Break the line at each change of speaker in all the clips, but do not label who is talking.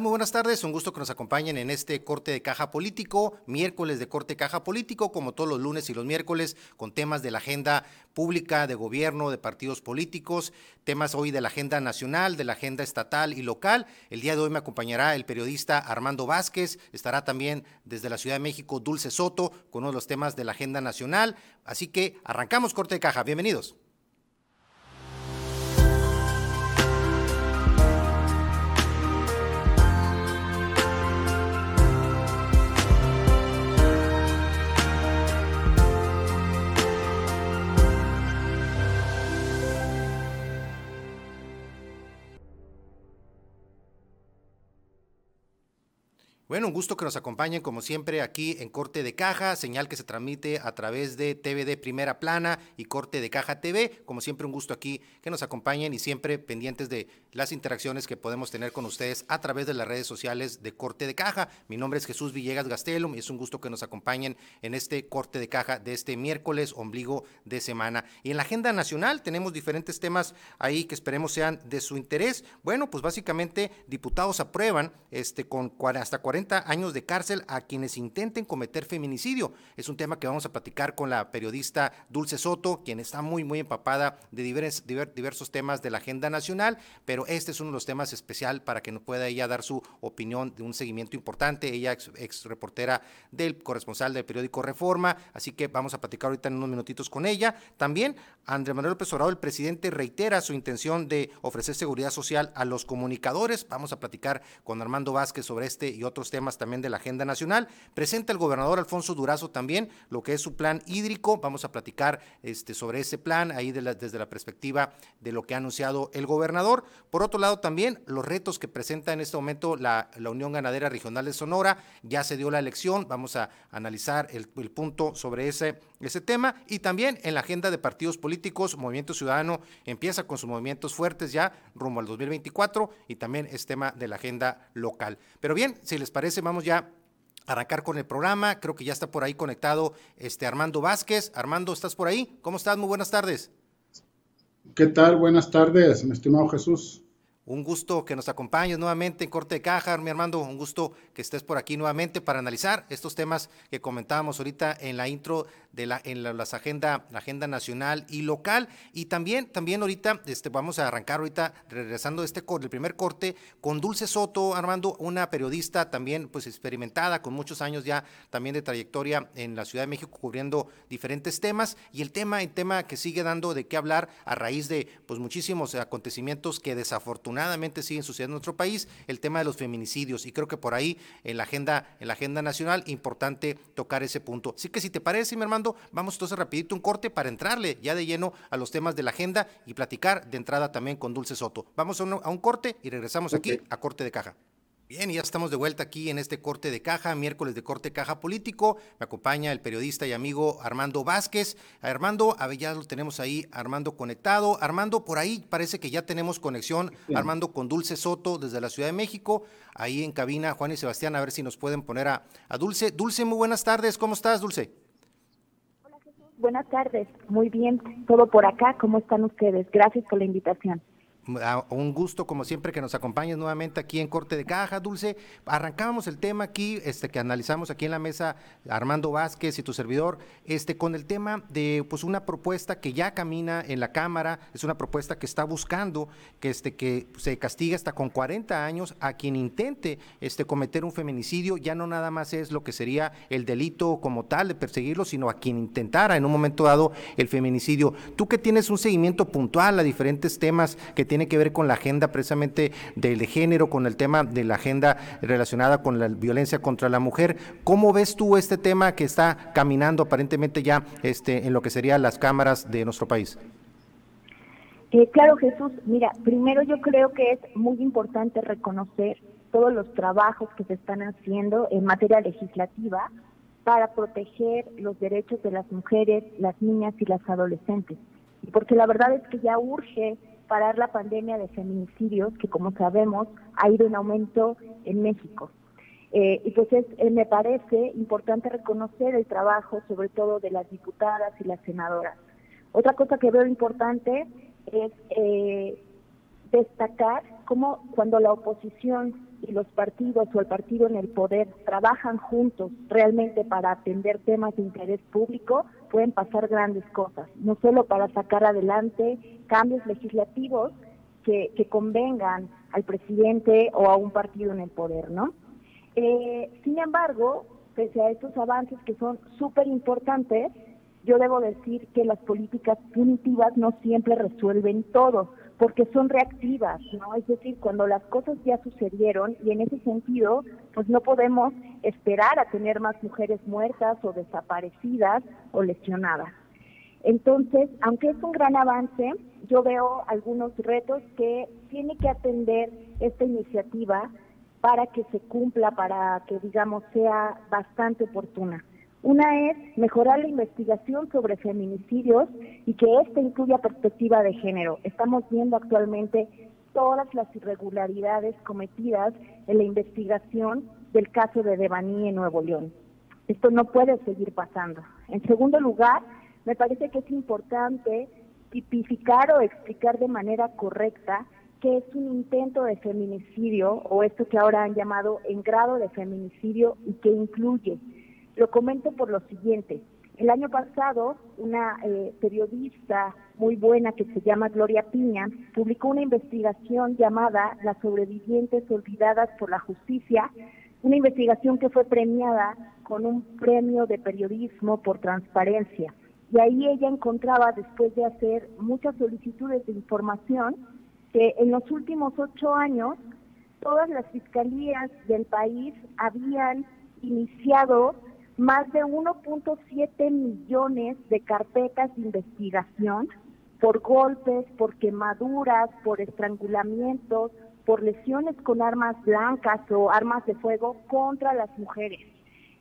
Muy buenas tardes. Un gusto que nos acompañen en este corte de caja político, miércoles de corte de caja político, como todos los lunes y los miércoles, con temas de la agenda pública, de gobierno, de partidos políticos, temas hoy de la agenda nacional, de la agenda estatal y local. El día de hoy me acompañará el periodista Armando Vázquez, estará también desde la Ciudad de México Dulce Soto con uno de los temas de la agenda nacional. Así que arrancamos corte de caja. Bienvenidos. Bueno, un gusto que nos acompañen como siempre aquí en Corte de Caja, señal que se transmite a través de TVD Primera Plana y Corte de Caja TV. Como siempre, un gusto aquí que nos acompañen y siempre pendientes de las interacciones que podemos tener con ustedes a través de las redes sociales de Corte de Caja. Mi nombre es Jesús Villegas Gastelum y es un gusto que nos acompañen en este Corte de Caja de este miércoles, ombligo de semana. Y en la agenda nacional tenemos diferentes temas ahí que esperemos sean de su interés. Bueno, pues básicamente diputados aprueban este con hasta 40 años de cárcel a quienes intenten cometer feminicidio. Es un tema que vamos a platicar con la periodista Dulce Soto, quien está muy, muy empapada de diversos, diversos temas de la agenda nacional, pero este es uno de los temas especial para que nos pueda ella dar su opinión de un seguimiento importante. Ella ex, ex reportera del corresponsal del periódico Reforma, así que vamos a platicar ahorita en unos minutitos con ella. También Andrés Manuel López Obrador, el presidente, reitera su intención de ofrecer seguridad social a los comunicadores. Vamos a platicar con Armando Vázquez sobre este y otros temas también de la agenda nacional. Presenta el gobernador Alfonso Durazo también lo que es su plan hídrico. Vamos a platicar este, sobre ese plan ahí desde la perspectiva de lo que ha anunciado el gobernador. Por otro lado, también los retos que presenta en este momento la, Unión Ganadera Regional de Sonora. Ya se dio la elección. Vamos a analizar el, el punto sobre ese, ese tema. Y también en la agenda de partidos políticos, Movimiento Ciudadano empieza con sus movimientos fuertes ya rumbo al 2024 y también es tema de la agenda local. Pero bien, si les parece, vamos ya a arrancar con el programa. Creo que ya está por ahí conectado este Armando Vázquez. Armando, ¿estás por ahí? ¿Cómo estás? Muy buenas tardes.
¿Qué tal? Buenas tardes, mi estimado Jesús.
Un gusto que nos acompañes nuevamente en Corte de Caja, mi Armando. Un gusto que estés por aquí nuevamente para analizar estos temas que comentábamos ahorita en la intro de la en la, las agenda, la agenda nacional y local. Y también, también ahorita, este, vamos a arrancar ahorita, regresando este el primer corte, con Dulce Soto, Armando, una periodista también pues experimentada, con muchos años ya también de trayectoria en la Ciudad de México, cubriendo diferentes temas. Y el tema, el tema que sigue dando de qué hablar a raíz de pues muchísimos acontecimientos que desafortunadamente afortunadamente siguen sucediendo en nuestro país, el tema de los feminicidios. Y creo que por ahí, en la agenda, en la agenda nacional, importante tocar ese punto. Así que si te parece, mi hermano, vamos entonces rapidito un corte para entrarle ya de lleno a los temas de la agenda y platicar de entrada también con Dulce Soto. Vamos a un, corte y regresamos aquí a corte de caja. Bien, ya estamos de vuelta aquí en este corte de caja, miércoles de corte caja político. Me acompaña el periodista y amigo Armando Vázquez. Armando, a ver, ya lo tenemos ahí, Armando conectado. Armando, por ahí parece que ya tenemos conexión. Armando con Dulce Soto desde la Ciudad de México. Ahí en cabina, Juan y Sebastián, a ver si nos pueden poner a, a Dulce. Dulce, muy buenas tardes. ¿Cómo estás, Dulce?
Hola, Jesús. Buenas tardes. Muy bien. Todo por acá. ¿Cómo están ustedes? Gracias por la invitación
un gusto como siempre que nos acompañes nuevamente aquí en Corte de Caja, Dulce. Arrancábamos el tema aquí, este que analizamos aquí en la mesa Armando Vázquez y tu servidor, este con el tema de pues una propuesta que ya camina en la Cámara, es una propuesta que está buscando que este que se castigue hasta con 40 años a quien intente este cometer un feminicidio, ya no nada más es lo que sería el delito como tal de perseguirlo, sino a quien intentara en un momento dado el feminicidio. Tú que tienes un seguimiento puntual a diferentes temas que tiene que ver con la agenda precisamente del de género, con el tema de la agenda relacionada con la violencia contra la mujer. ¿Cómo ves tú este tema que está caminando aparentemente ya este, en lo que serían las cámaras de nuestro país?
Eh, claro, Jesús. Mira, primero yo creo que es muy importante reconocer todos los trabajos que se están haciendo en materia legislativa para proteger los derechos de las mujeres, las niñas y las adolescentes. Porque la verdad es que ya urge parar la pandemia de feminicidios que, como sabemos, ha ido en aumento en México. Eh, y pues eh, me parece importante reconocer el trabajo, sobre todo de las diputadas y las senadoras. Otra cosa que veo importante es eh, destacar cómo cuando la oposición y los partidos o el partido en el poder trabajan juntos realmente para atender temas de interés público, pueden pasar grandes cosas, no solo para sacar adelante cambios legislativos que, convengan al presidente o a un partido en el poder, ¿no? Eh, sin embargo, pese a estos avances que son súper importantes, yo debo decir que las políticas punitivas no siempre resuelven todo porque son reactivas, ¿no? Es decir, cuando las cosas ya sucedieron y en ese sentido, pues no podemos esperar a tener más mujeres muertas o desaparecidas o lesionadas. Entonces, aunque es un gran avance, yo veo algunos retos que tiene que atender esta iniciativa para que se cumpla, para que, digamos, sea bastante oportuna. Una es mejorar la investigación sobre feminicidios y que ésta incluya perspectiva de género. Estamos viendo actualmente todas las irregularidades cometidas en la investigación del caso de Devaní en Nuevo León. Esto no puede seguir pasando. En segundo lugar, me parece que es importante tipificar o explicar de manera correcta qué es un intento de feminicidio o esto que ahora han llamado en grado de feminicidio y qué incluye. Lo comento por lo siguiente. El año pasado, una eh, periodista muy buena que se llama Gloria Piña publicó una investigación llamada Las sobrevivientes olvidadas por la justicia, una investigación que fue premiada con un premio de periodismo por transparencia. Y ahí ella encontraba, después de hacer muchas solicitudes de información, que en los últimos ocho años todas las fiscalías del país habían iniciado más de 1.7 millones de carpetas de investigación por golpes, por quemaduras, por estrangulamientos, por lesiones con armas blancas o armas de fuego contra las mujeres.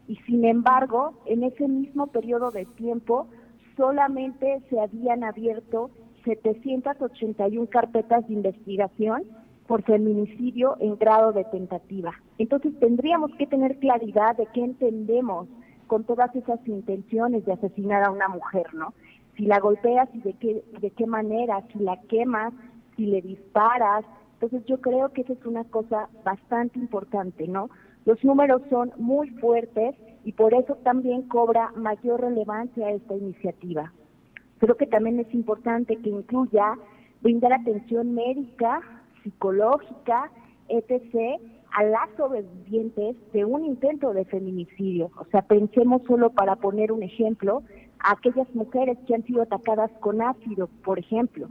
Y sin embargo, en ese mismo periodo de tiempo, solamente se habían abierto 781 carpetas de investigación por feminicidio en grado de tentativa. Entonces tendríamos que tener claridad de qué entendemos con todas esas intenciones de asesinar a una mujer, ¿no? Si la golpeas y de qué, de qué manera, si la quemas, si le disparas. Entonces yo creo que esa es una cosa bastante importante, ¿no? Los números son muy fuertes y por eso también cobra mayor relevancia esta iniciativa. Creo que también es importante que incluya brindar atención médica, psicológica, etc., a las sobrevivientes de un intento de feminicidio. O sea, pensemos solo para poner un ejemplo, a aquellas mujeres que han sido atacadas con ácido, por ejemplo.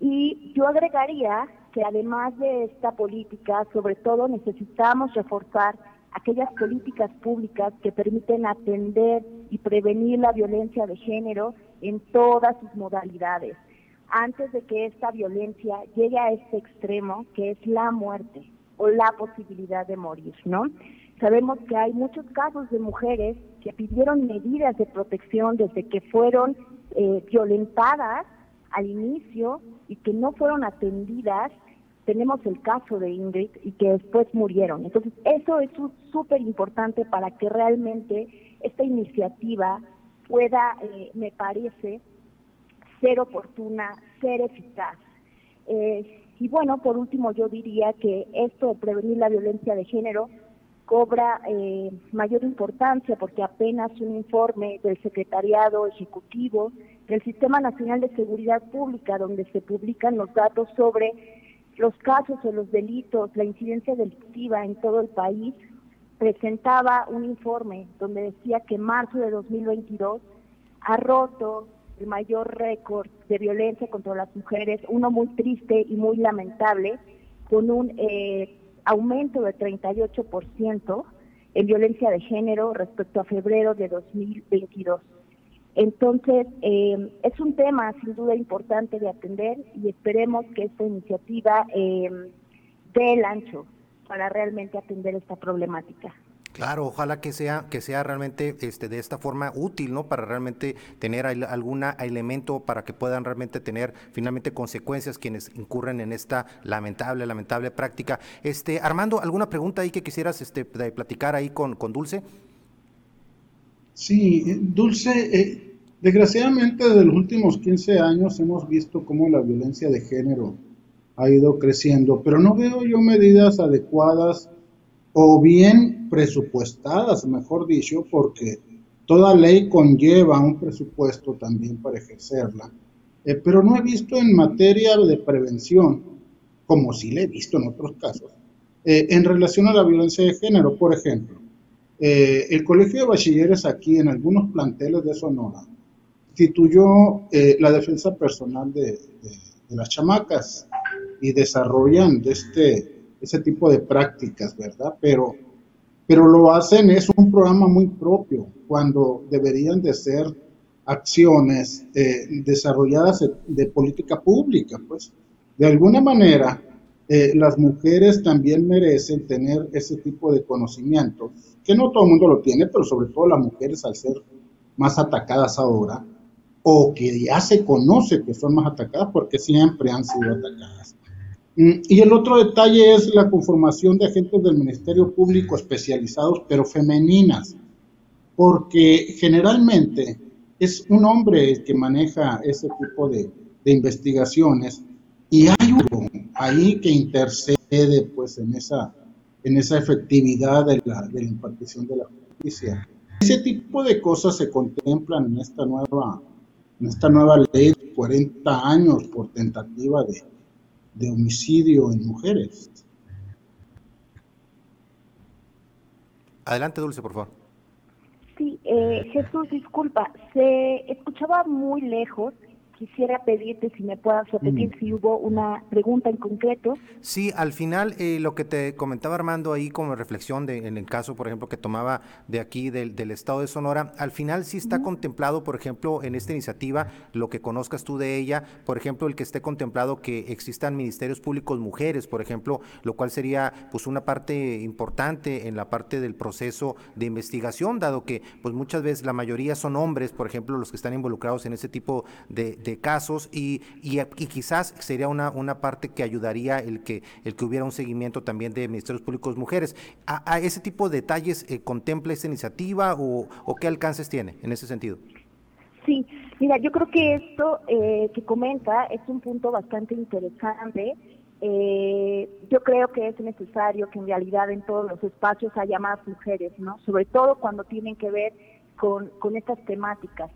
Y yo agregaría que además de esta política, sobre todo necesitamos reforzar aquellas políticas públicas que permiten atender y prevenir la violencia de género en todas sus modalidades, antes de que esta violencia llegue a este extremo que es la muerte o la posibilidad de morir, ¿no? Sabemos que hay muchos casos de mujeres que pidieron medidas de protección desde que fueron eh, violentadas al inicio y que no fueron atendidas. Tenemos el caso de Ingrid y que después murieron. Entonces, eso es súper importante para que realmente esta iniciativa pueda, eh, me parece, ser oportuna, ser eficaz. Eh, y bueno, por último yo diría que esto de prevenir la violencia de género cobra eh, mayor importancia porque apenas un informe del Secretariado Ejecutivo del Sistema Nacional de Seguridad Pública, donde se publican los datos sobre los casos o los delitos, la incidencia delictiva en todo el país, presentaba un informe donde decía que marzo de 2022 ha roto el mayor récord de violencia contra las mujeres, uno muy triste y muy lamentable, con un eh, aumento de 38% en violencia de género respecto a febrero de 2022. Entonces, eh, es un tema sin duda importante de atender y esperemos que esta iniciativa eh, dé el ancho para realmente atender esta problemática.
Claro, ojalá que sea que sea realmente este de esta forma útil, ¿no? Para realmente tener algún elemento para que puedan realmente tener finalmente consecuencias quienes incurren en esta lamentable lamentable práctica. Este Armando, alguna pregunta ahí que quisieras este platicar ahí con, con Dulce?
Sí, eh, Dulce, eh, desgraciadamente desde los últimos 15 años hemos visto cómo la violencia de género ha ido creciendo, pero no veo yo medidas adecuadas o bien presupuestadas, mejor dicho, porque toda ley conlleva un presupuesto también para ejercerla. Eh, pero no he visto en materia de prevención, como sí le he visto en otros casos, eh, en relación a la violencia de género, por ejemplo. Eh, el Colegio de Bachilleres aquí en algunos planteles de Sonora instituyó la defensa personal de, de las chamacas y desarrollan de este, ese tipo de prácticas, ¿verdad? Pero, pero lo hacen, es un programa muy propio, cuando deberían de ser acciones eh, desarrolladas de, política pública, pues. De alguna manera, eh, las mujeres también merecen tener ese tipo de conocimiento, que no todo el mundo lo tiene, pero sobre todo las mujeres al ser más atacadas ahora, o que ya se conoce que son más atacadas porque siempre han sido atacadas. Mm, y el otro detalle es la conformación de agentes del Ministerio Público especializados, pero femeninas, porque generalmente es un hombre el que maneja ese tipo de, investigaciones y hay uno ahí que intercede pues en esa, en esa efectividad de la, de la impartición de la justicia. Ese tipo de cosas se contemplan en esta nueva en esta nueva ley de 40 años por tentativa de, homicidio en mujeres.
Adelante, Dulce, por favor.
Sí, eh, Jesús, disculpa, se escuchaba muy lejos quisiera pedirte si me puedas repetir mm. si hubo una pregunta en concreto.
Sí, al final eh, lo que te comentaba Armando ahí como reflexión de, en el caso, por ejemplo, que tomaba de aquí del, estado de Sonora, al final sí está contemplado, por ejemplo, en esta iniciativa, lo que conozcas tú de ella, por ejemplo, el que esté contemplado que existan ministerios públicos mujeres, por ejemplo, lo cual sería pues una parte importante en la parte del proceso de investigación, dado que pues muchas veces la mayoría son hombres, por ejemplo, los que están involucrados en ese tipo de casos y, y, quizás sería una, una parte que ayudaría el que, el que hubiera un seguimiento también de ministerios públicos mujeres. ¿A, ese tipo de detalles eh, contempla esta iniciativa o, qué alcances tiene en ese sentido?
Sí, mira, yo creo que esto eh, que comenta es un punto bastante interesante. Eh, yo creo que es necesario que en realidad en todos los espacios haya más mujeres, ¿no? Sobre todo cuando tienen que ver con, con estas temáticas.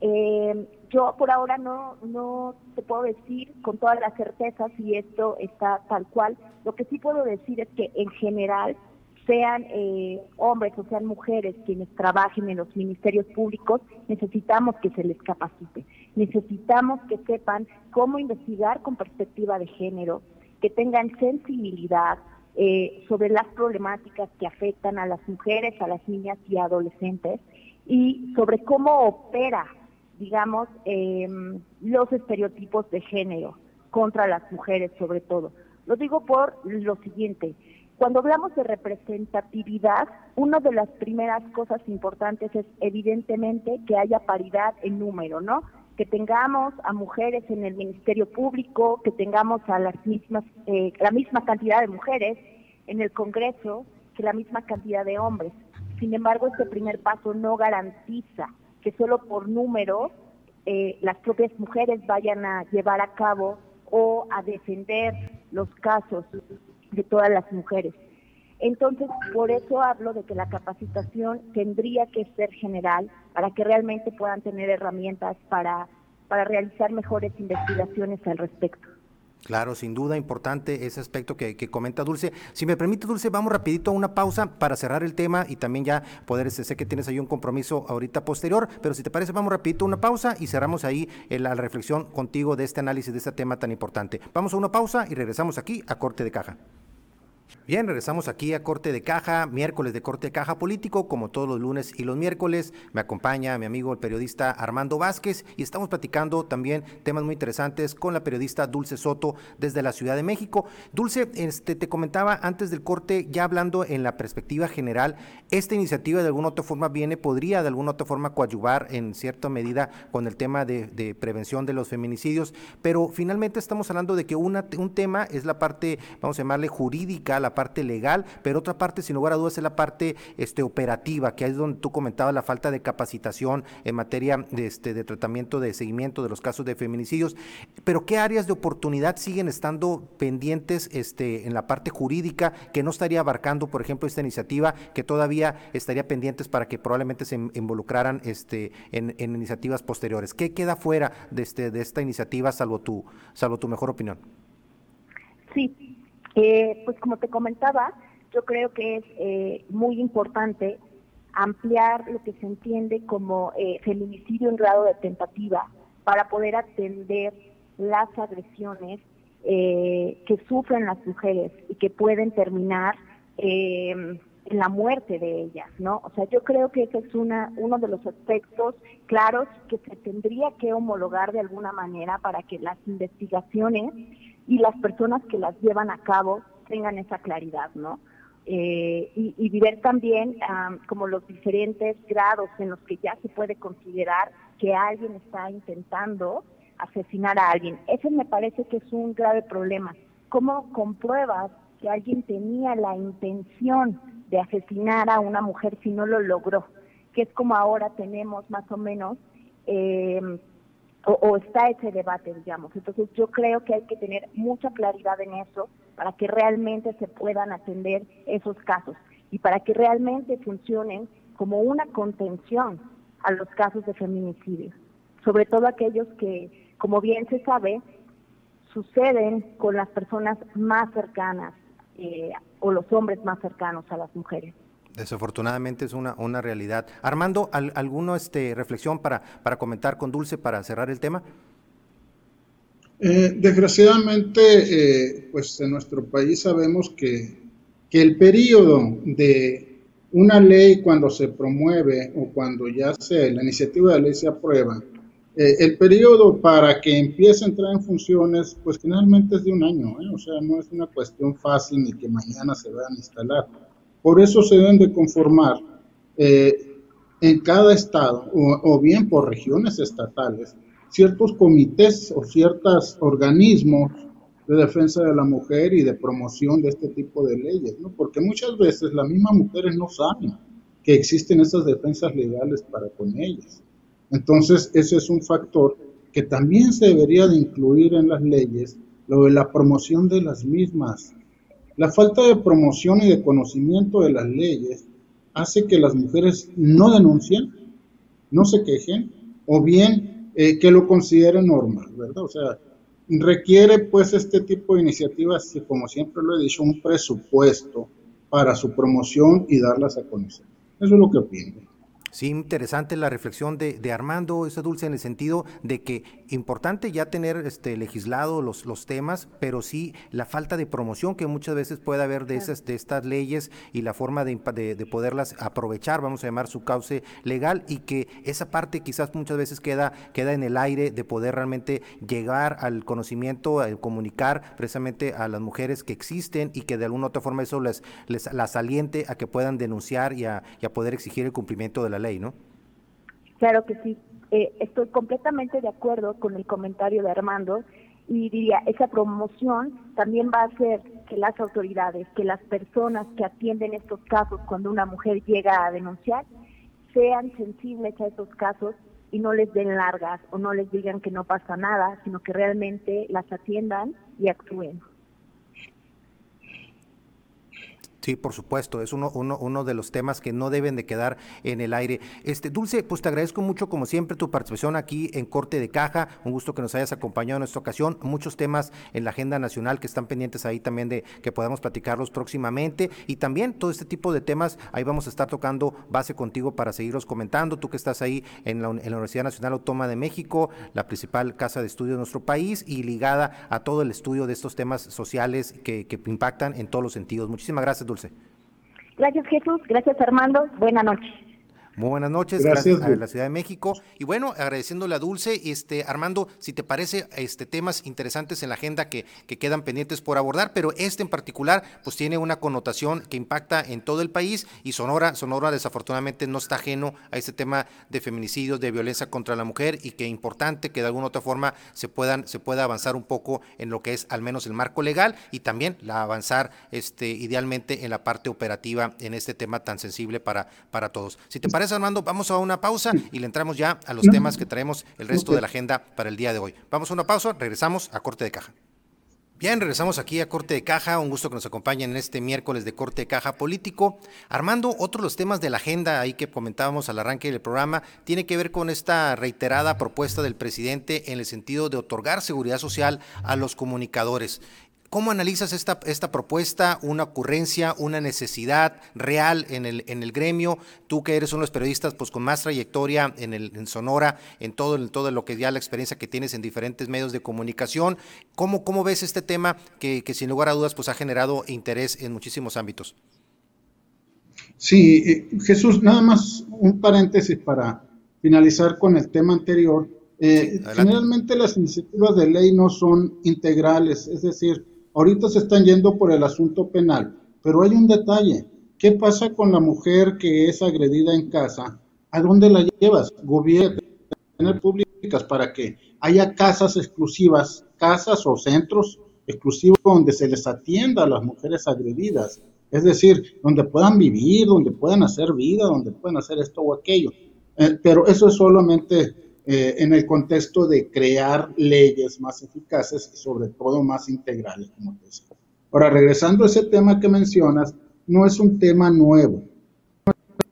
Eh, yo por ahora no, no te puedo decir con toda la certeza si esto está tal cual. Lo que sí puedo decir es que en general, sean eh, hombres o sean mujeres quienes trabajen en los ministerios públicos, necesitamos que se les capacite. Necesitamos que sepan cómo investigar con perspectiva de género, que tengan sensibilidad eh, sobre las problemáticas que afectan a las mujeres, a las niñas y adolescentes y sobre cómo opera digamos, em, los estereotipos de género contra las mujeres sobre todo. Lo digo por lo siguiente, cuando hablamos de representatividad, una de las primeras cosas importantes es evidentemente que haya paridad en número, ¿no? Que tengamos a mujeres en el Ministerio Público, que tengamos a las mismas, eh, la misma cantidad de mujeres en el Congreso que la misma cantidad de hombres. Sin embargo, este primer paso no garantiza que solo por número eh, las propias mujeres vayan a llevar a cabo o a defender los casos de todas las mujeres. Entonces, por eso hablo de que la capacitación tendría que ser general para que realmente puedan tener herramientas para, para realizar mejores investigaciones al respecto.
Claro, sin duda importante ese aspecto que, comenta Dulce. Si me permite, Dulce, vamos rapidito a una pausa para cerrar el tema y también ya poder, sé que tienes ahí un compromiso ahorita posterior, pero si te parece, vamos rapidito a una pausa y cerramos ahí la reflexión contigo de este análisis de este tema tan importante. Vamos a una pausa y regresamos aquí a Corte de Caja. Bien, regresamos aquí a Corte de Caja, miércoles de Corte de Caja Político, como todos los lunes y los miércoles. Me acompaña mi amigo el periodista Armando Vázquez y estamos platicando también temas muy interesantes con la periodista Dulce Soto desde la Ciudad de México. Dulce, este, te comentaba antes del corte, ya hablando en la perspectiva general, esta iniciativa de alguna otra forma viene, podría de alguna otra forma coadyuvar en cierta medida con el tema de, prevención de los feminicidios, pero finalmente estamos hablando de que un tema es la parte, vamos a llamarle jurídica, la legal, pero otra parte, sin lugar a dudas, es la parte este, operativa, que es donde tú comentabas la falta de capacitación en materia de, este, de tratamiento, de seguimiento de los casos de feminicidios. Pero ¿qué áreas de oportunidad siguen estando pendientes este, en la parte jurídica que no estaría abarcando, por ejemplo, esta iniciativa, que todavía estaría pendientes para que probablemente se involucraran este, en, iniciativas posteriores? ¿Qué queda fuera de, este, de esta iniciativa, salvo tu, salvo tu mejor opinión?
Sí, eh, pues como te comentaba, yo creo que es eh, muy importante ampliar lo que se entiende como eh, feminicidio en grado de tentativa para poder atender las agresiones que sufren las mujeres y que pueden terminar en la muerte de ellas, ¿no? O sea, yo creo que ese es una, uno de los aspectos claros que se tendría que homologar de alguna manera para que las investigaciones y las personas que las llevan a cabo tengan esa claridad, ¿no? Eh, y, y, ver también como los diferentes grados en los que ya se puede considerar que alguien está intentando asesinar a alguien. Ese me parece que es un grave problema. ¿Cómo compruebas que alguien tenía la intención de asesinar a una mujer si no lo logró? Que es como ahora tenemos más o menos eh, o, está ese debate, digamos. Entonces yo creo que hay que tener mucha claridad en eso para que realmente se puedan atender esos casos y para que realmente funcionen como una contención a los casos de feminicidio, sobre todo aquellos que, como bien se sabe, suceden con las personas más cercanas eh, o los hombres más cercanos a las mujeres.
Desafortunadamente es una, una realidad. Armando, ¿alguna este, reflexión para, para comentar con Dulce para cerrar el tema?
Eh, desgraciadamente, eh, pues en nuestro país sabemos que, que, el periodo de una ley cuando se promueve o cuando ya se, la iniciativa de ley se aprueba, eh, el periodo para que empiece a entrar en funciones, pues generalmente es de un año, o sea, no es una cuestión fácil ni que mañana se vayan a instalar. Por eso se deben de conformar eh, en cada estado o, bien por regiones estatales ciertos comités o ciertos organismos de defensa de la mujer y de promoción de este tipo de leyes. Porque muchas veces las mismas mujeres no saben que existen esas defensas legales para con ellas. Entonces, ese es un factor que también se debería de incluir en las leyes, lo de la promoción de las mismas la falta de promoción y de conocimiento de las leyes hace que las mujeres no denuncien, no se quejen, o bien eh, que lo consideren normal, ¿verdad? O sea, requiere pues este tipo de iniciativas, como siempre lo he dicho, un presupuesto para su promoción y darlas a conocer. Eso es lo que opino.
Sí, interesante la reflexión de, de, Armando, esa dulce en el sentido de que importante ya tener este legislado los, los temas, pero sí la falta de promoción que muchas veces puede haber de esas de estas leyes y la forma de, de, poderlas aprovechar, vamos a llamar su cauce legal, y que esa parte quizás muchas veces queda, queda en el aire de poder realmente llegar al conocimiento, a comunicar precisamente a las mujeres que existen y que de alguna u otra forma eso les, les las aliente a que puedan denunciar y a, y a poder exigir el cumplimiento de la ley, ¿no?
Claro que sí. Eh, estoy completamente de acuerdo con el comentario de Armando y diría, esa promoción también va a hacer que las autoridades, que las personas que atienden estos casos cuando una mujer llega a denunciar, sean sensibles a esos casos y no les den largas o no les digan que no pasa nada, sino que realmente las atiendan y actúen.
Sí, por supuesto, es uno, uno, de los temas que no deben de quedar en el aire. Este, Dulce, pues te agradezco mucho, como siempre, tu participación aquí en Corte de Caja. Un gusto que nos hayas acompañado en esta ocasión. Muchos temas en la agenda nacional que están pendientes ahí también de que podamos platicarlos próximamente. Y también todo este tipo de temas, ahí vamos a estar tocando base contigo para seguirlos comentando. Tú que estás ahí en la, Universidad Nacional Autónoma de México, la principal casa de estudio de nuestro país y ligada a todo el estudio de estos temas sociales que, que impactan en todos los sentidos. Muchísimas gracias,
Gracias Jesús, gracias Armando, buena noche.
Muy buenas noches, gracias, a la Ciudad de México. Y bueno, agradeciéndole a Dulce, este, Armando, si te parece, este, temas interesantes en la agenda que, que quedan pendientes por abordar, pero este en particular, pues tiene una connotación que impacta en todo el país y Sonora, Sonora desafortunadamente no está ajeno a este tema de feminicidios, de violencia contra la mujer y que es importante que de alguna otra forma se puedan, se pueda avanzar un poco en lo que es al menos el marco legal y también la avanzar este, idealmente en la parte operativa en este tema tan sensible para, para todos. Si te parece, Armando, vamos a una pausa y le entramos ya a los temas que traemos el resto de la agenda para el día de hoy. Vamos a una pausa, regresamos a corte de caja. Bien, regresamos aquí a Corte de Caja. Un gusto que nos acompañen en este miércoles de Corte de Caja Político. Armando, otro de los temas de la agenda ahí que comentábamos al arranque del programa tiene que ver con esta reiterada propuesta del presidente en el sentido de otorgar seguridad social a los comunicadores. ¿Cómo analizas esta, esta propuesta, una ocurrencia, una necesidad real en el, en el gremio? Tú que eres uno de los periodistas pues, con más trayectoria en, el, en Sonora, en todo, en todo lo que ya la experiencia que tienes en diferentes medios de comunicación, ¿cómo, cómo ves este tema que, que sin lugar a dudas pues, ha generado interés en muchísimos ámbitos?
Sí, eh, Jesús, nada más un paréntesis para finalizar con el tema anterior. Eh, generalmente las iniciativas de ley no son integrales, es decir, Ahorita se están yendo por el asunto penal, pero hay un detalle. ¿Qué pasa con la mujer que es agredida en casa? ¿A dónde la llevas? Gobierno, tener públicas para que haya casas exclusivas, casas o centros exclusivos donde se les atienda a las mujeres agredidas. Es decir, donde puedan vivir, donde puedan hacer vida, donde puedan hacer esto o aquello. Eh, pero eso es solamente eh, en el contexto de crear leyes más eficaces y sobre todo más integrales, como te decía. Ahora, regresando a ese tema que mencionas, no es un tema nuevo.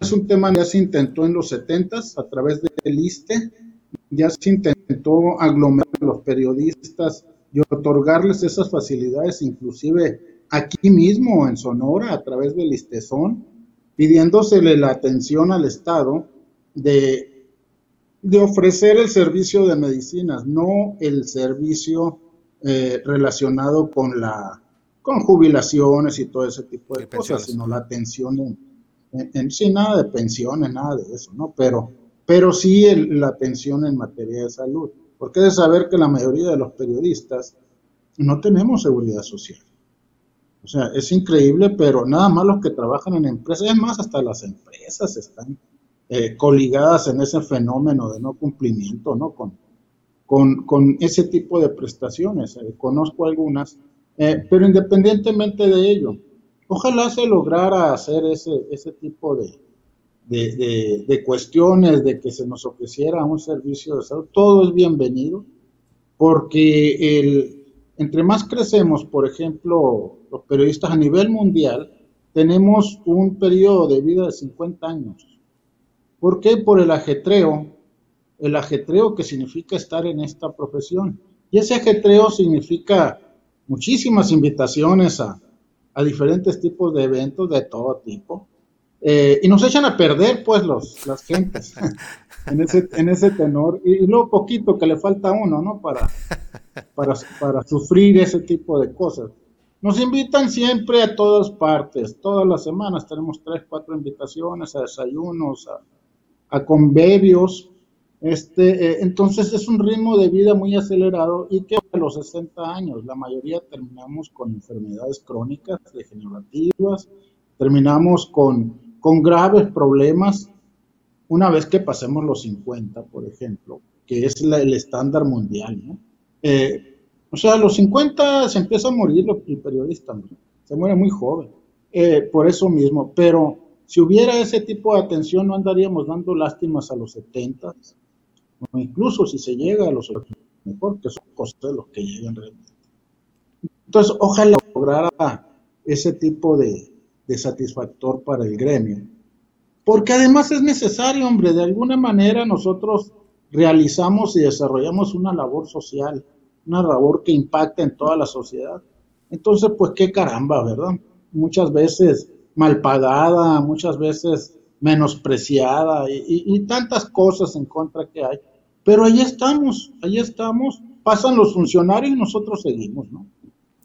Es un tema que ya se intentó en los 70 a través del ISTE, ya se intentó aglomerar a los periodistas y otorgarles esas facilidades, inclusive aquí mismo en Sonora, a través del ISTESON, pidiéndosele la atención al Estado de de ofrecer el servicio de medicinas, no el servicio eh, relacionado con la con jubilaciones y todo ese tipo de, cosas, sino la atención en, en, sí, nada de pensiones, nada de eso, ¿no? Pero, pero sí la atención en materia de salud. Porque de saber que la mayoría de los periodistas no tenemos seguridad social. O sea, es increíble, pero nada más los que trabajan en empresas, es más, hasta las empresas están eh, coligadas en ese fenómeno de no cumplimiento, ¿no? Con, con, ese tipo de prestaciones. Eh, conozco algunas, eh, pero independientemente de ello, ojalá se lograra hacer ese, ese tipo de, de, de, cuestiones, de que se nos ofreciera un servicio de salud. Todo es bienvenido, porque el, entre más crecemos, por ejemplo, los periodistas a nivel mundial, tenemos un periodo de vida de 50 años. ¿Por qué? Por el ajetreo, el ajetreo que significa estar en esta profesión. Y ese ajetreo significa muchísimas invitaciones a, diferentes tipos de eventos de todo tipo. Eh, y nos echan a perder, pues, los, las gentes en, ese, en ese tenor. Y, lo poquito que le falta a uno, ¿no? Para, para, para sufrir ese tipo de cosas. Nos invitan siempre a todas partes, todas las semanas tenemos tres, cuatro invitaciones a desayunos, a, a convebios. Este, eh, entonces es un ritmo de vida muy acelerado y que a los 60 años la mayoría terminamos con enfermedades crónicas degenerativas, terminamos con, con graves problemas una vez que pasemos los 50, por ejemplo, que es el estándar mundial. ¿no? Eh, o sea, a los 50 se empieza a morir el periodista, se muere muy joven, eh, por eso mismo, pero si hubiera ese tipo de atención, no andaríamos dando lástimas a los 70, o incluso si se llega a los mejor que son cosas los que llegan realmente. Entonces, ojalá lograra ese tipo de, de satisfactor para el gremio. Porque además es necesario, hombre, de alguna manera nosotros realizamos y desarrollamos una labor social, una labor que impacta en toda la sociedad. Entonces, pues qué caramba, ¿verdad? Muchas veces mal pagada, muchas veces menospreciada y, tantas cosas en contra que hay. Pero ahí estamos, ahí estamos, pasan los funcionarios y nosotros seguimos, ¿no?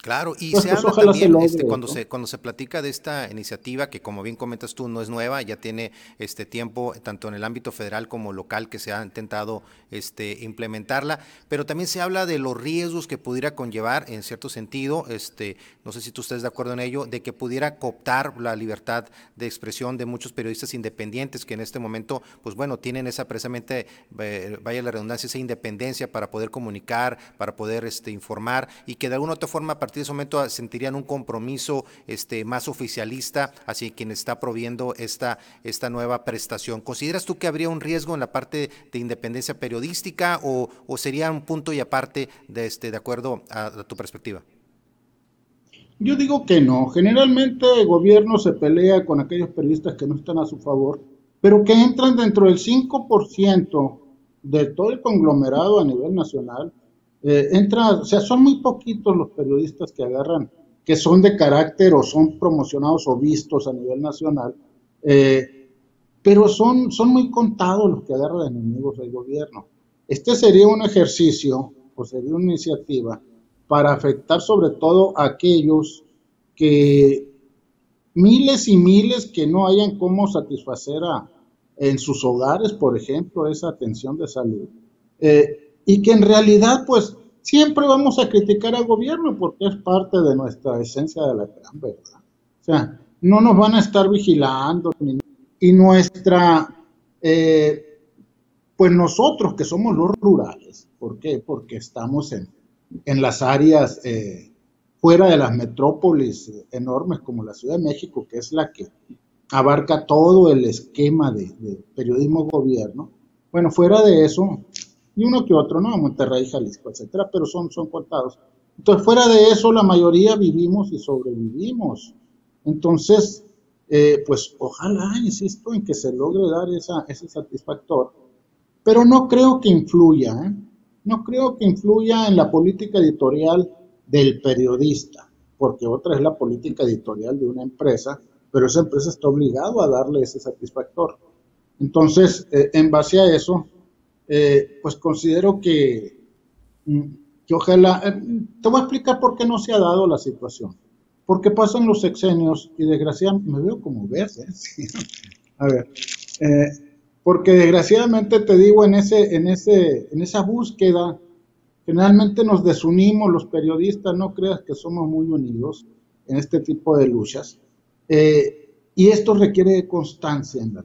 Claro, y se habla también este, cuando, se, cuando se platica de esta iniciativa, que como bien comentas tú, no es nueva, ya tiene este tiempo, tanto en el ámbito federal como local, que se ha intentado este, implementarla, pero también se habla de los riesgos que pudiera conllevar, en cierto sentido, este, no sé si tú estás de acuerdo en ello, de que pudiera cooptar la libertad de expresión de muchos periodistas independientes que en este momento, pues bueno, tienen esa precisamente, eh, vaya la redundancia, esa independencia para poder comunicar, para poder este, informar y que de alguna otra forma, de ese momento sentirían un compromiso este, más oficialista hacia quien está proviendo esta, esta nueva prestación. ¿Consideras tú que habría un riesgo en la parte de independencia periodística o, sería un punto y aparte de, este, de acuerdo a, a tu perspectiva?
Yo digo que no. Generalmente el gobierno se pelea con aquellos periodistas que no están a su favor, pero que entran dentro del 5% de todo el conglomerado a nivel nacional eh, o sea, son muy poquitos los periodistas que agarran, que son de carácter o son promocionados o vistos a nivel nacional, eh, pero son, son muy contados los que agarran enemigos del gobierno. Este sería un ejercicio o sería una iniciativa para afectar sobre todo a aquellos que miles y miles que no hayan cómo satisfacer a, en sus hogares, por ejemplo, esa atención de salud. Eh, y que en realidad pues siempre vamos a criticar al gobierno porque es parte de nuestra esencia de la gran verdad. O sea, no nos van a estar vigilando y nuestra, eh, pues nosotros que somos los rurales, ¿por qué? Porque estamos en, en las áreas eh, fuera de las metrópolis enormes como la Ciudad de México, que es la que abarca todo el esquema de, de periodismo gobierno. Bueno, fuera de eso, y uno que otro, ¿no? Monterrey, Jalisco, etcétera, pero son, son contados. Entonces, fuera de eso, la mayoría vivimos y sobrevivimos. Entonces, eh, pues ojalá, insisto, en que se logre dar esa, ese satisfactor, pero no creo que influya, ¿eh? no creo que influya en la política editorial del periodista, porque otra es la política editorial de una empresa, pero esa empresa está obligada a darle ese satisfactor. Entonces, eh, en base a eso, eh, pues considero que, mm, ojalá, eh, te voy a explicar por qué no se ha dado la situación. Porque pasan los sexenios y desgraciadamente, me veo como ves, ¿eh? a ver, porque desgraciadamente te digo, en, ese, en, ese, en esa búsqueda, generalmente nos desunimos los periodistas, no creas que somos muy unidos en este tipo de luchas, y esto requiere constancia en la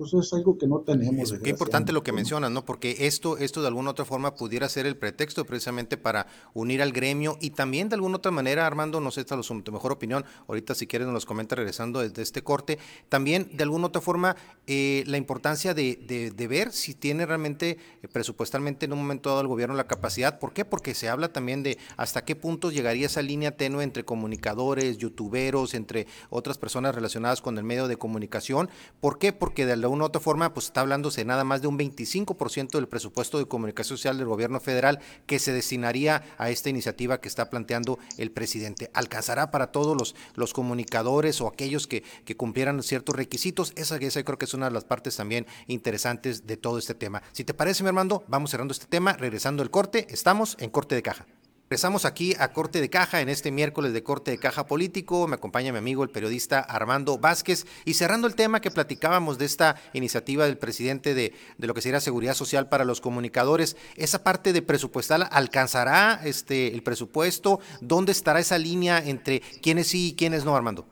Entonces es algo que no tenemos.
qué importante lo que mencionas, ¿no? Porque esto, esto de alguna otra forma pudiera ser el pretexto precisamente para unir al gremio y también de alguna otra manera, Armando, no sé, esta es tu mejor opinión, ahorita si quieres nos los comenta regresando desde este corte, también de alguna otra forma eh, la importancia de, de, ver si tiene realmente eh, presupuestalmente en un momento dado el gobierno la capacidad. ¿Por qué? Porque se habla también de hasta qué punto llegaría esa línea tenue entre comunicadores, youtuberos, entre otras personas relacionadas con el medio de comunicación. ¿Por qué? Porque de alguna otra forma, pues está hablándose nada más de un 25% del presupuesto de comunicación social del gobierno federal que se destinaría a esta iniciativa que está planteando el presidente. ¿Alcanzará para todos los, comunicadores o aquellos que, que cumplieran ciertos requisitos? Esa, esa creo que es una de las partes también interesantes de todo este tema. Si te parece, mi hermano, vamos cerrando este tema, regresando el corte. Estamos en corte de caja. Empezamos aquí a Corte de Caja en este miércoles de Corte de Caja Político. Me acompaña mi amigo el periodista Armando Vázquez. Y cerrando el tema que platicábamos de esta iniciativa del presidente de, de lo que sería seguridad social para los comunicadores, esa parte de presupuestal, ¿alcanzará este, el presupuesto? ¿Dónde estará esa línea entre quiénes sí y quiénes no, Armando?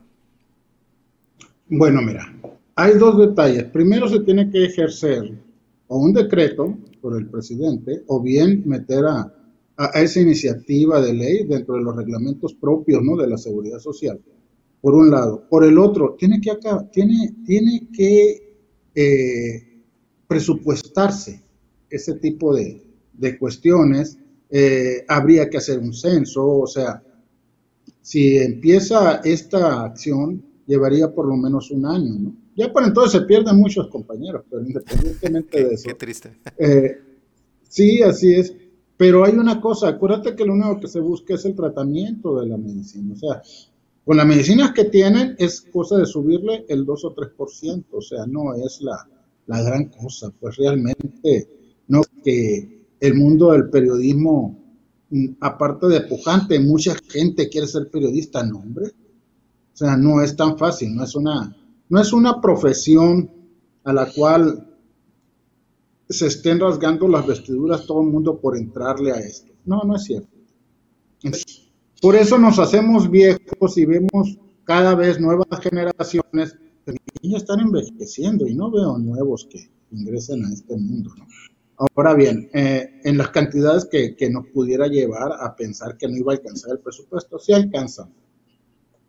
Bueno, mira, hay dos detalles. Primero se tiene que ejercer o un decreto por el presidente o bien meter a a, esa iniciativa de ley dentro de los reglamentos propios ¿no? de la seguridad social, por un lado. Por el otro, tiene que, acá, tiene, tiene que eh, presupuestarse ese tipo de, de cuestiones. Eh, habría que hacer un censo, o sea, si empieza esta acción, llevaría por lo menos un año, ¿no? Ya por entonces se pierden muchos compañeros, pero independientemente de eso.
Qué triste.
Eh, sí, así es. Pero hay una cosa, acuérdate que lo único que se busca es el tratamiento de la medicina. O sea, con las medicinas que tienen es cosa de subirle el 2 o 3%, o sea, no es la, la gran cosa. Pues realmente no que el mundo del periodismo mm, aparte de pujante, mucha gente quiere ser periodista, no, hombre. O sea, no es tan fácil, no es una, no es una profesión a la cual se estén rasgando las vestiduras todo el mundo por entrarle a esto. No, no es cierto. Por eso nos hacemos viejos y vemos cada vez nuevas generaciones que ya están envejeciendo y no veo nuevos que ingresen a este mundo. Ahora bien, eh, en las cantidades que, que, nos pudiera llevar a pensar que no iba a alcanzar el presupuesto, sí alcanza.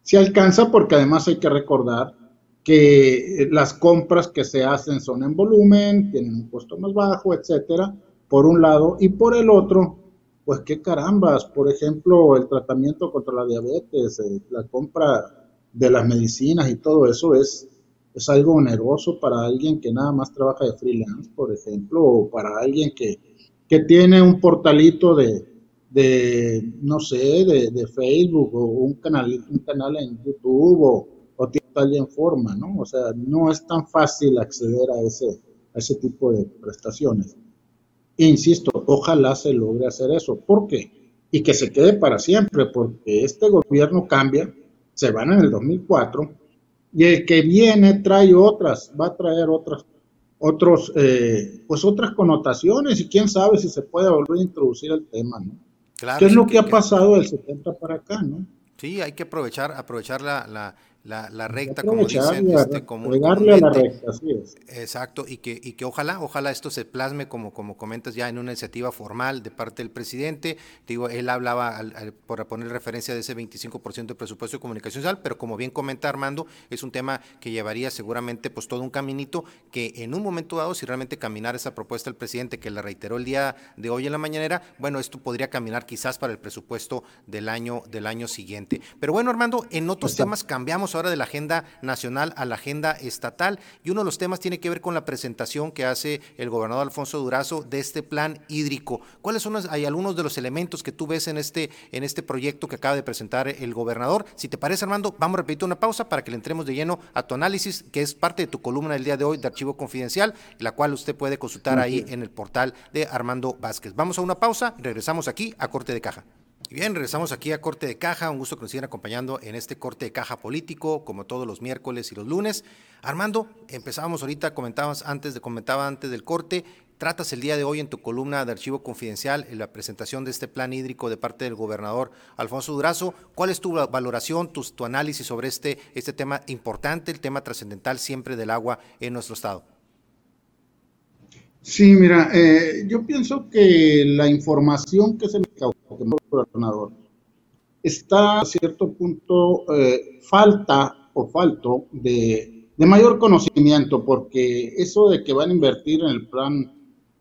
Sí alcanza porque además hay que recordar que las compras que se hacen son en volumen, tienen un costo más bajo, etcétera, por un lado, y por el otro, pues qué carambas, por ejemplo, el tratamiento contra la diabetes, eh, la compra de las medicinas y todo eso es, es algo oneroso para alguien que nada más trabaja de freelance, por ejemplo, o para alguien que, que tiene un portalito de, de no sé, de, de, Facebook o un canal, un canal en YouTube o, tal en forma, ¿no? O sea, no es tan fácil acceder a ese, a ese tipo de prestaciones. E insisto, ojalá se logre hacer eso. ¿Por qué? Y que se quede para siempre, porque este gobierno cambia, se van en el 2004, y el que viene trae otras, va a traer otras, otros, eh, pues otras connotaciones, y quién sabe si se puede volver a introducir el tema, ¿no? Claro, ¿Qué es lo que, que ha pasado del 70 para acá, no?
Sí, hay que aprovechar, aprovechar la, la la, la recta, como dicen,
este, como, a la recta, así es.
Exacto, y que, y que ojalá, ojalá esto se plasme como, como comentas ya en una iniciativa formal de parte del presidente. Digo, él hablaba por poner referencia de ese 25% de presupuesto de comunicación social, pero como bien comenta Armando, es un tema que llevaría seguramente pues todo un caminito que en un momento dado, si realmente caminara esa propuesta del presidente que la reiteró el día de hoy en la mañanera, bueno, esto podría caminar quizás para el presupuesto del año, del año siguiente. Pero bueno, Armando, en otros temas cambiamos ahora de la agenda nacional a la agenda estatal y uno de los temas tiene que ver con la presentación que hace el gobernador Alfonso Durazo de este plan hídrico. ¿Cuáles son hay algunos de los elementos que tú ves en este, en este proyecto que acaba de presentar el gobernador? Si te parece, Armando, vamos a repetir una pausa para que le entremos de lleno a tu análisis, que es parte de tu columna del día de hoy de Archivo Confidencial, la cual usted puede consultar ahí en el portal de Armando Vázquez. Vamos a una pausa, regresamos aquí a Corte de Caja. Bien, regresamos aquí a Corte de Caja. Un gusto que nos sigan acompañando en este corte de caja político, como todos los miércoles y los lunes. Armando, empezábamos ahorita, comentabas antes de comentaba antes del corte. Tratas el día de hoy en tu columna de archivo confidencial en la presentación de este plan hídrico de parte del gobernador Alfonso Durazo. ¿Cuál es tu valoración, tu, análisis sobre este, este tema importante, el tema trascendental siempre del agua en nuestro estado?
Sí, mira, eh, yo pienso que la información que se causó el gobernador está a cierto punto eh, falta o falto de, de, mayor conocimiento, porque eso de que van a invertir en el plan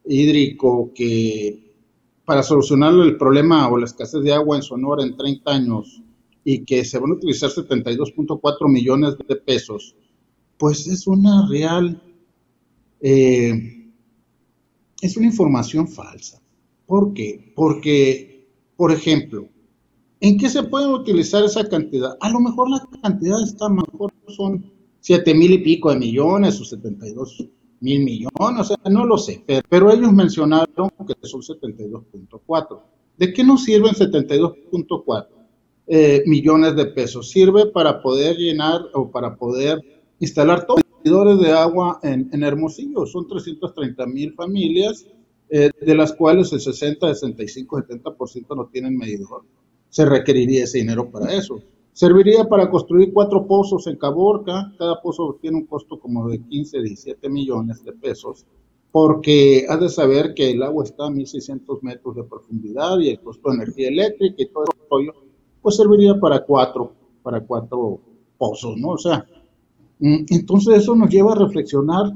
hídrico, que para solucionar el problema o la escasez de agua en Sonora en 30 años y que se van a utilizar 72.4 millones de pesos, pues es una real... Eh, es una información falsa. ¿Por qué? Porque, por ejemplo, ¿en qué se puede utilizar esa cantidad? A lo mejor la cantidad está mejor, son 7 mil y pico de millones o 72 mil millones, o sea, no lo sé, pero, ellos mencionaron que son 72.4. ¿De qué nos sirven 72.4 eh, millones de pesos? Sirve para poder llenar o para poder instalar todo de agua en, Hermosillo. Son 330 mil familias, eh, de las cuales el 60, 65, 70% no tienen medidor. Se requeriría ese dinero para eso. Serviría para construir cuatro pozos en Caborca. Cada pozo tiene un costo como de 15, 17 millones de pesos, porque has de saber que el agua está a 1.600 metros de profundidad y el costo de energía eléctrica y todo eso, pues serviría para cuatro, para cuatro pozos, ¿no? O sea, Mm, entonces eso nos lleva a reflexionar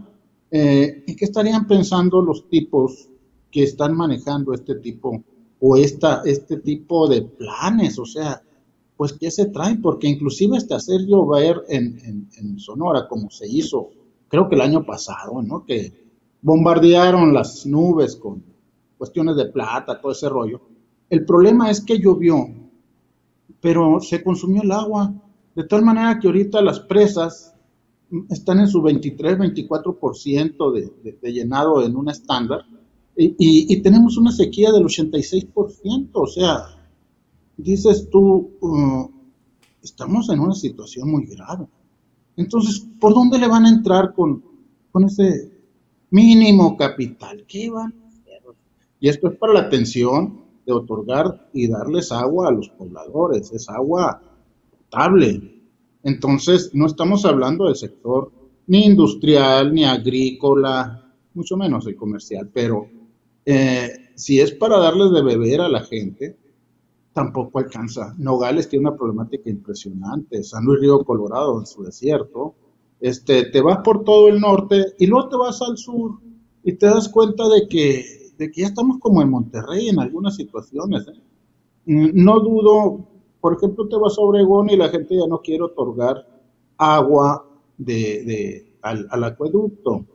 eh, en qué estarían pensando los tipos que están manejando este tipo o esta, este tipo de planes, o sea, pues qué se traen, porque inclusive hasta hacer llover en, en, Sonora, como se hizo, creo que el año pasado, ¿no? Que bombardearon las nubes con cuestiones de plata, todo ese rollo. El problema es que llovió, pero se consumió el agua, de tal manera que ahorita las presas están en su 23, 24% de, de, de llenado en un estándar Y, tenemos una sequía del 86%, o sea, dices tú, uh, estamos en una situación muy grave. Entonces, ¿por dónde le van a entrar con, con ese mínimo capital? ¿Qué van a hacer? Y esto es para la atención de otorgar y darles agua a los pobladores, es agua potable. Entonces, no estamos hablando del sector ni industrial, ni agrícola, mucho menos el comercial, pero eh, si es para darles de beber a la gente, tampoco alcanza. Nogales tiene una problemática impresionante, San Luis Río Colorado en su desierto, este, te vas por todo el norte y luego te vas al sur y te das cuenta de que, de que ya estamos como en Monterrey en algunas situaciones. ¿eh? Mm, no dudo, por ejemplo, te vas a Obregón y la gente ya no quiere otorgar agua al acueducto.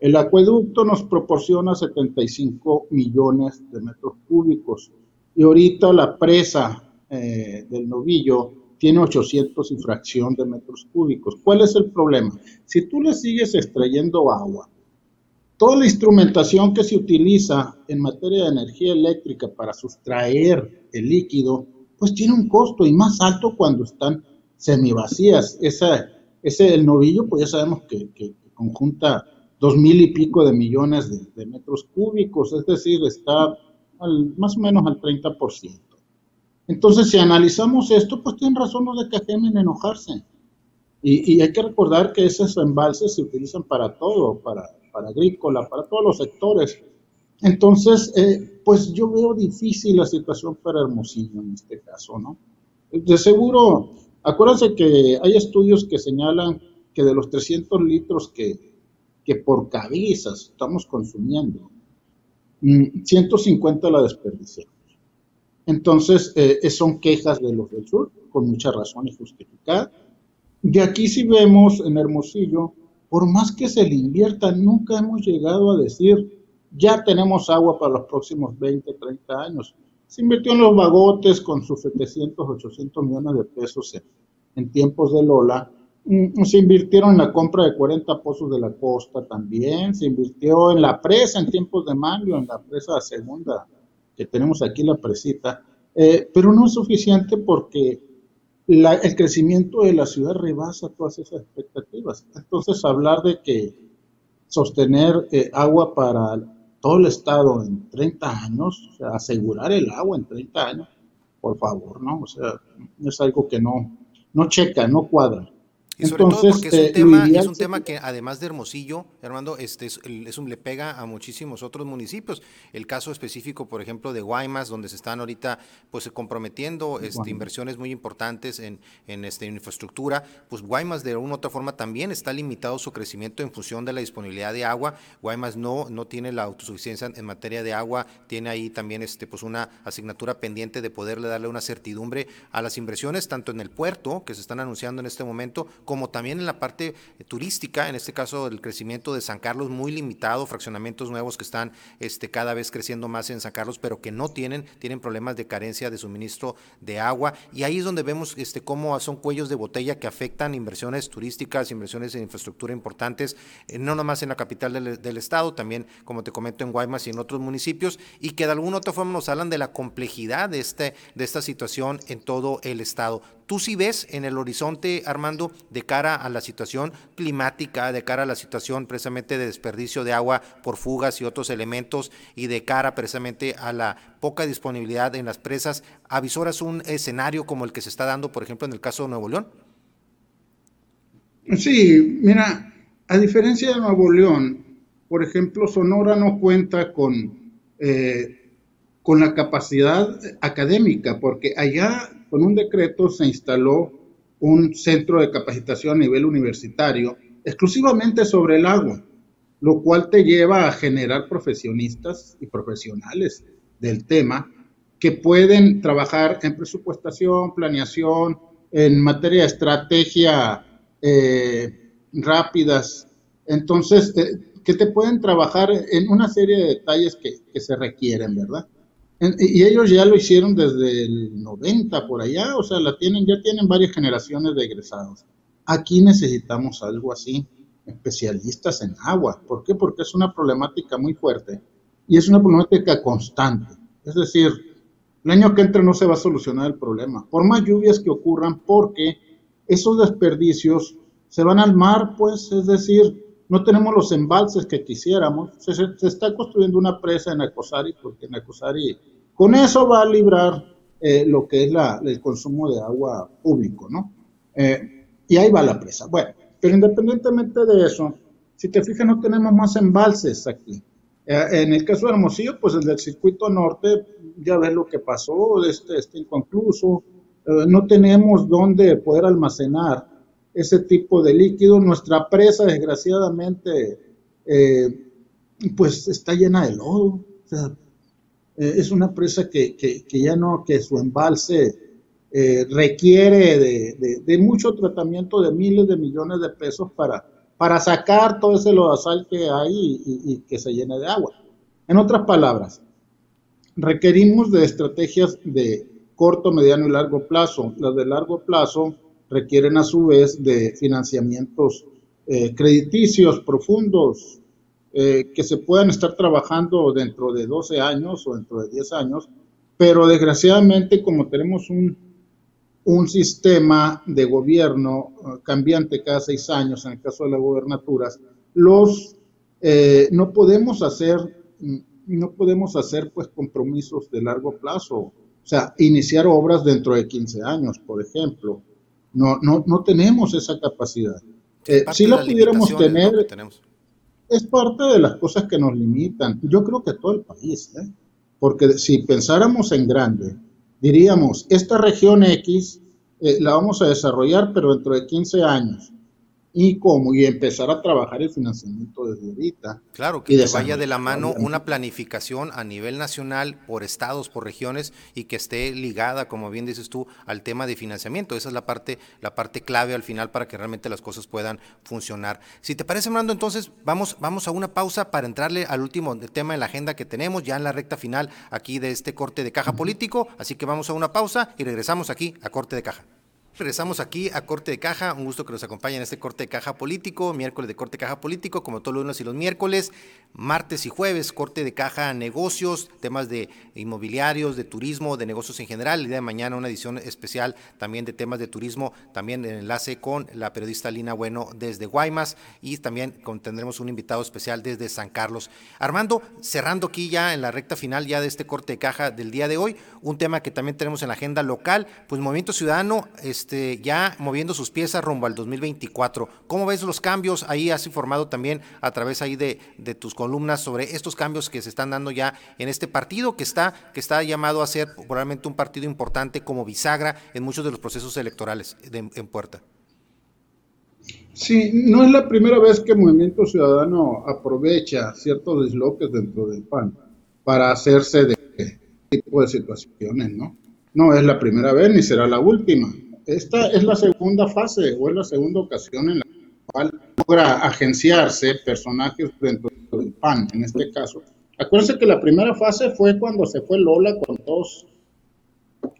El acueducto nos proporciona 75 millones de metros cúbicos y ahorita la presa eh, del novillo tiene 800 y fracción de metros cúbicos. ¿Cuál es el problema? Si tú le sigues extrayendo agua, toda la instrumentación que se utiliza en materia de energía eléctrica para sustraer el líquido, pues tiene un costo y más alto cuando están semivacías. Esa, ese, el novillo, pues ya sabemos que, conjunta dos mil y pico de millones de, metros cúbicos, es decir, está más o menos al 30%. Entonces, si analizamos esto, pues tienen razón los de Cajeme en enojarse. Y, hay que recordar que esos embalses se utilizan para todo, para, para agrícola, para todos los sectores. Entonces, eh, pues yo veo difícil la situación para Hermosillo en este caso, ¿no? De seguro, acuérdense que hay estudios que señalan que de los 300 litros que, que por cabezas estamos consumiendo, 150 mm, la desperdiciamos. Entonces, eh, son quejas de los del sur, con mucha razón y justificada. De aquí si vemos en Hermosillo, por más que se le invierta, nunca hemos llegado a decir, ya tenemos agua para los próximos 20, 30 años. Se invirtió en los bagotes con sus 700, 800 millones de pesos en tiempos de Lola, se invirtieron en la compra de 40 pozos de la costa también, se invirtió en la presa en tiempos de Mario, en la presa segunda que tenemos aquí, la presita, eh, pero no es suficiente porque el crecimiento de la ciudad rebasa todas esas expectativas. Entonces, hablar de que sostener eh, agua para todo el estado en 30 años, asegurar el agua en 30 años, por favor, ¿no? O sea, es algo que no, no checa, no cuadra.
Y sobre todo porque es un, eh, tema, es un tema que además de Hermosillo, Armando, este es, un, le pega a muchísimos otros municipios. El caso específico, por ejemplo, de Guaymas, donde se están ahorita pues comprometiendo este, inversiones muy importantes en, en este, infraestructura, pues Guaymas de una u otra forma también está limitado su crecimiento en función de la disponibilidad de agua. Guaymas no, no tiene la autosuficiencia en materia de agua, tiene ahí también este, pues una asignatura pendiente de poderle darle una certidumbre a las inversiones, tanto en el puerto, que se están anunciando en este momento, como también en la parte eh, turística, en este caso el crecimiento de San Carlos muy limitado, fraccionamientos nuevos que están este, cada vez creciendo más en San Carlos, pero que no tienen, tienen problemas de carencia de suministro de agua. Y ahí es donde vemos este, cómo son cuellos de botella que afectan inversiones turísticas, inversiones en infraestructura importantes, eh, no nomás en la capital del, estado, también, como te comento, en Guaymas y en otros municipios, y que de alguna otra forma nos hablan de la complejidad de, este, de esta situación en todo el estado. Tú sí ves en el horizonte, Armando, de cara a la situación climática, de cara a la situación precisamente de desperdicio de agua por fugas y otros elementos, y de cara precisamente a la poca disponibilidad en las presas, ¿avisoras un escenario como el que se está dando, por ejemplo, en el caso de Nuevo León?
Sí, mira, a diferencia de Nuevo León, por ejemplo, Sonora no cuenta con, eh, con la capacidad académica, porque allá con un decreto se instaló un centro de capacitación a nivel universitario exclusivamente sobre el agua, lo cual te lleva a generar profesionistas y profesionales del tema que pueden trabajar en presupuestación, planeación, en materia de estrategia eh, rápidas. Entonces, eh, que te pueden trabajar en una serie de detalles que, que se requieren, ¿verdad? Y ellos ya lo hicieron desde el 90 por allá, o sea, la tienen, ya tienen varias generaciones de egresados. Aquí necesitamos algo así, especialistas en agua. ¿Por qué? Porque es una problemática muy fuerte y es una problemática constante. Es decir, el año que entra no se va a solucionar el problema, por más lluvias que ocurran, porque esos desperdicios se van al mar, pues, es decir, no tenemos los embalses que quisiéramos. Se, se está construyendo una presa en Ecosari, porque en Ecosari con eso va a librar eh, lo que es el consumo de agua público, ¿no? Eh, y ahí va la presa. Bueno, pero independientemente de eso, si te fijas, no tenemos más embalses aquí. Eh, en el caso de Hermosillo, pues el del circuito norte, ya ves lo que pasó, este, este inconcluso, no tenemos dónde poder almacenar ese tipo de líquido. Nuestra presa, desgraciadamente, pues está llena de lodo. O sea, eh, es una presa que, que, ya no, que su embalse eh, requiere de, de, mucho tratamiento de miles de millones de pesos para, para sacar todo ese lodazal que hay y, y, que se llene de agua. En otras palabras, requerimos de estrategias de corto, mediano y largo plazo. Las de largo plazo requieren a su vez de financiamientos eh, crediticios profundos, eh, que se puedan estar trabajando dentro de 12 años o dentro de 10 años, pero desgraciadamente como tenemos un, un sistema de gobierno eh, cambiante cada seis años, en el caso de las gobernaturas, los, eh, no podemos hacer, mm, no podemos hacer pues compromisos de largo plazo, o sea, iniciar obras dentro de 15 años, por ejemplo. No, no, no tenemos esa capacidad. si la pudiéramos tener, es parte de las cosas que nos limitan. Yo creo que todo el país, ¿eh? porque si pensáramos en grande, diríamos, esta región X eh, la vamos a desarrollar, pero dentro de 15 años y cómo, y empezar a trabajar el financiamiento desde ahorita.
Claro, que vaya de la mano una planificación a nivel nacional, por estados, por regiones, y que esté ligada, como bien dices tú, al tema de financiamiento. Esa es la parte, la parte clave al final para que realmente las cosas puedan funcionar. Si te parece, Fernando, entonces vamos, vamos a una pausa para entrarle al último tema en la agenda que tenemos, ya en la recta final aquí de este corte de caja político. Así que vamos a una pausa y regresamos aquí a corte de caja. Regresamos aquí a Corte de Caja. Un gusto que nos acompañen en este Corte de Caja Político, miércoles de Corte de Caja Político, como todos los lunes y los miércoles, martes y jueves, Corte de Caja Negocios, temas de inmobiliarios, de turismo, de negocios en general. El día de mañana una edición especial también de temas de turismo, también en enlace con la periodista Lina Bueno desde Guaymas y también tendremos un invitado especial desde San Carlos. Armando, cerrando aquí ya en la recta final ya de este Corte de Caja del día de hoy, un tema que también tenemos en la agenda local, pues Movimiento Ciudadano, este, ya moviendo sus piezas rumbo al 2024. ¿Cómo ves los cambios? Ahí has informado también a través ahí de, de, tus columnas sobre estos cambios que se están dando ya en este partido que está, que está llamado a ser probablemente un partido importante como bisagra en muchos de los procesos electorales en Puerta.
Sí, no es la primera vez que Movimiento Ciudadano aprovecha ciertos desloques dentro del PAN para hacerse de tipo de situaciones, ¿no? No es la primera vez ni será la última esta es la segunda fase o es la segunda ocasión en la cual logra agenciarse personajes dentro del PAN, en este caso. Acuérdense que la primera fase fue cuando se fue Lola con todos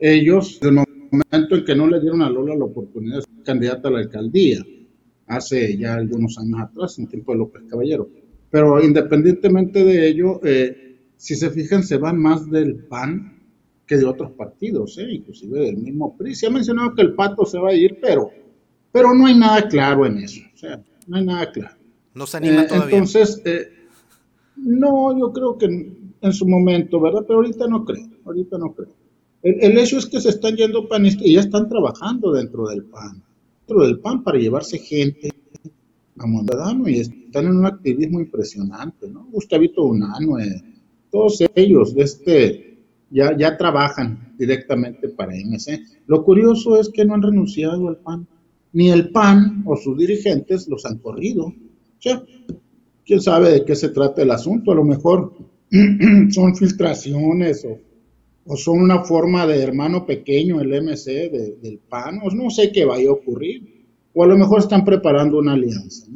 ellos, el momento en que no le dieron a Lola la oportunidad de ser candidata a la alcaldía, hace ya algunos años atrás, en tiempo de López Caballero. Pero independientemente de ello, eh, si se fijan, se van más del PAN que de otros partidos, ¿eh? inclusive del mismo PRI. Se ha mencionado que el pato se va a ir, pero, pero no hay nada claro en eso. O sea, no hay nada claro.
No se anima eh, todavía.
Entonces, eh, no, yo creo que en, su momento, ¿verdad? Pero ahorita no creo, ahorita no creo. El, hecho es que se están yendo panistas y ya están trabajando dentro del PAN, dentro del PAN para llevarse gente a Mondadano y están en un activismo impresionante, ¿no? Gustavito Unano, todos ellos de este ya, ya trabajan directamente para MC. Lo curioso es que no han renunciado al PAN, ni el PAN o sus dirigentes los han corrido. O quién sabe de qué se trata el asunto, a lo mejor son filtraciones o, o, son una forma de hermano pequeño el MC del PAN, o no sé qué vaya a ocurrir, o a lo mejor están preparando una alianza,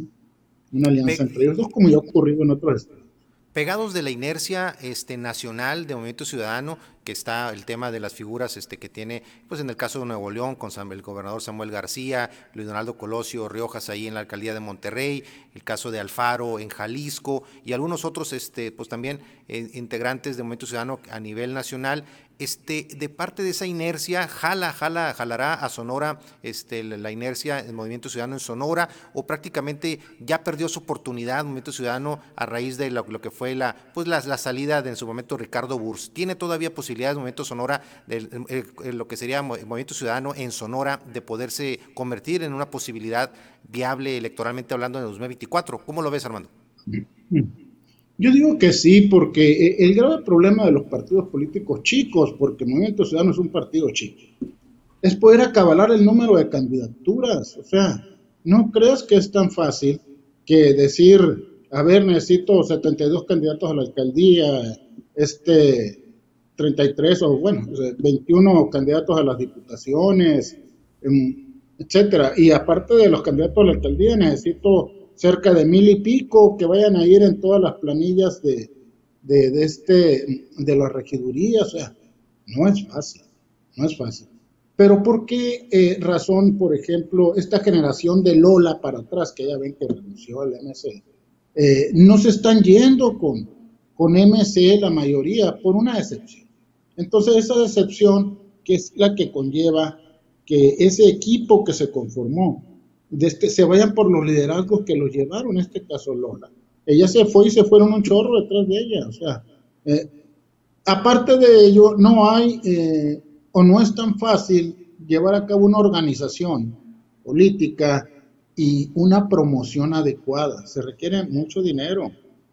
una alianza entre ellos dos, como ya ha ocurrido en otros estados
pegados de la inercia este, nacional de Movimiento Ciudadano, que está el tema de las figuras este, que tiene, pues en el caso de Nuevo León, con el gobernador Samuel García, Luis Donaldo Colosio Riojas ahí en la alcaldía de Monterrey, el caso de Alfaro en Jalisco y algunos otros, este, pues también eh, integrantes de Movimiento Ciudadano a nivel nacional este, de parte de esa inercia, jala, jala, jalará a Sonora este, la inercia del Movimiento Ciudadano en Sonora, o prácticamente ya perdió su oportunidad Movimiento Ciudadano a raíz de lo, que fue la, pues la, salida de en su momento Ricardo Burs. ¿Tiene todavía posibilidades Movimiento Sonora, de, lo que sería Movimiento Ciudadano en Sonora, de poderse convertir en una posibilidad viable electoralmente hablando en el 2024? ¿Cómo lo ves, Armando?
Yo digo que sí, porque eh, el grave problema de los partidos políticos chicos, porque Movimiento Ciudadano es un partido chico, es poder acabalar el número de candidaturas. O sea, no creas que es tan fácil que decir, a ver, necesito 72 candidatos a la alcaldía, este 33 o bueno, 21 candidatos a las diputaciones, etcétera. Y aparte de los candidatos a la alcaldía, necesito cerca de mil y pico que vayan a ir en todas las planillas de, de, este, de la regiduría, o sea, no es fácil, no es fácil. Pero ¿por qué eh, razón, por ejemplo, esta generación de Lola para atrás, que ya ven que renunció al MC, eh, no se están yendo con, con MC la mayoría por una excepción? Entonces esa decepción, que es la que conlleva que ese equipo que se conformó este, se vayan por los liderazgos que los llevaron, en este caso Lola. Ella se fue y se fueron un chorro detrás de ella. O sea, eh, aparte de ello, no hay eh, o no es tan fácil llevar a cabo una organización política y una promoción adecuada. Se requiere mucho dinero.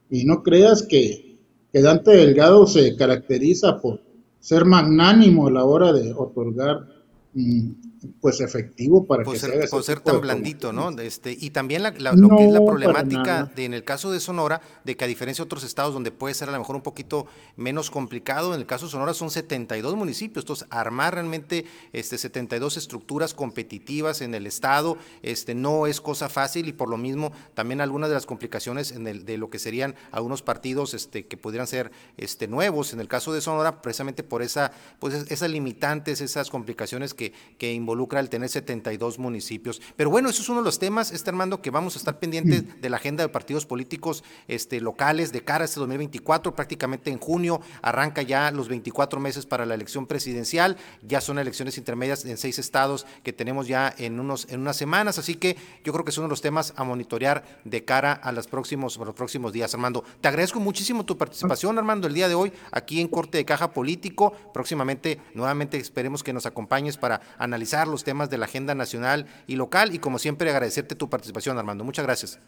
Y no creas que, que Dante Delgado se caracteriza por ser magnánimo a la hora de otorgar mm, pues efectivo para
que
ser,
por ser tan blandito, ¿no? Este, y también la, lo que es la problemática de, en el caso de Sonora, de que a diferencia de otros estados donde puede ser a lo mejor un poquito menos complicado, en el caso de Sonora son 72 municipios, entonces armar realmente este 72 estructuras competitivas en el estado, este no es cosa fácil y por lo mismo también algunas de las complicaciones en el, de lo que serían algunos partidos este que pudieran ser este nuevos, en el caso de Sonora precisamente por esa pues esas limitantes, esas complicaciones que que involucran involucra el tener 72 municipios. Pero bueno, eso es uno de los temas, este Armando, que vamos a estar pendientes de la agenda de partidos políticos este, locales de cara a este 2024. Prácticamente en junio arranca ya los 24 meses para la elección presidencial. Ya son elecciones intermedias en seis estados que tenemos ya en, unos, en unas semanas. Así que yo creo que es uno de los temas a monitorear de cara a los próximos, los próximos días, Armando. Te agradezco muchísimo tu participación, Armando, el día de hoy aquí en Corte de Caja Político. Próximamente, nuevamente esperemos que nos acompañes para analizar los temas de la agenda nacional y local y como siempre agradecerte tu participación, Armando. Muchas gracias.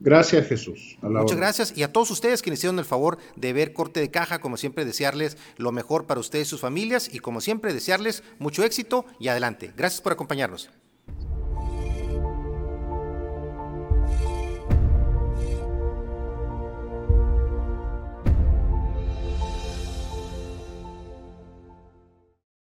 Gracias, Jesús.
Muchas gracias. Y a todos ustedes que hicieron el favor de ver Corte de Caja, como siempre, desearles lo mejor para ustedes y sus familias y como siempre, desearles mucho éxito y adelante. Gracias por acompañarnos.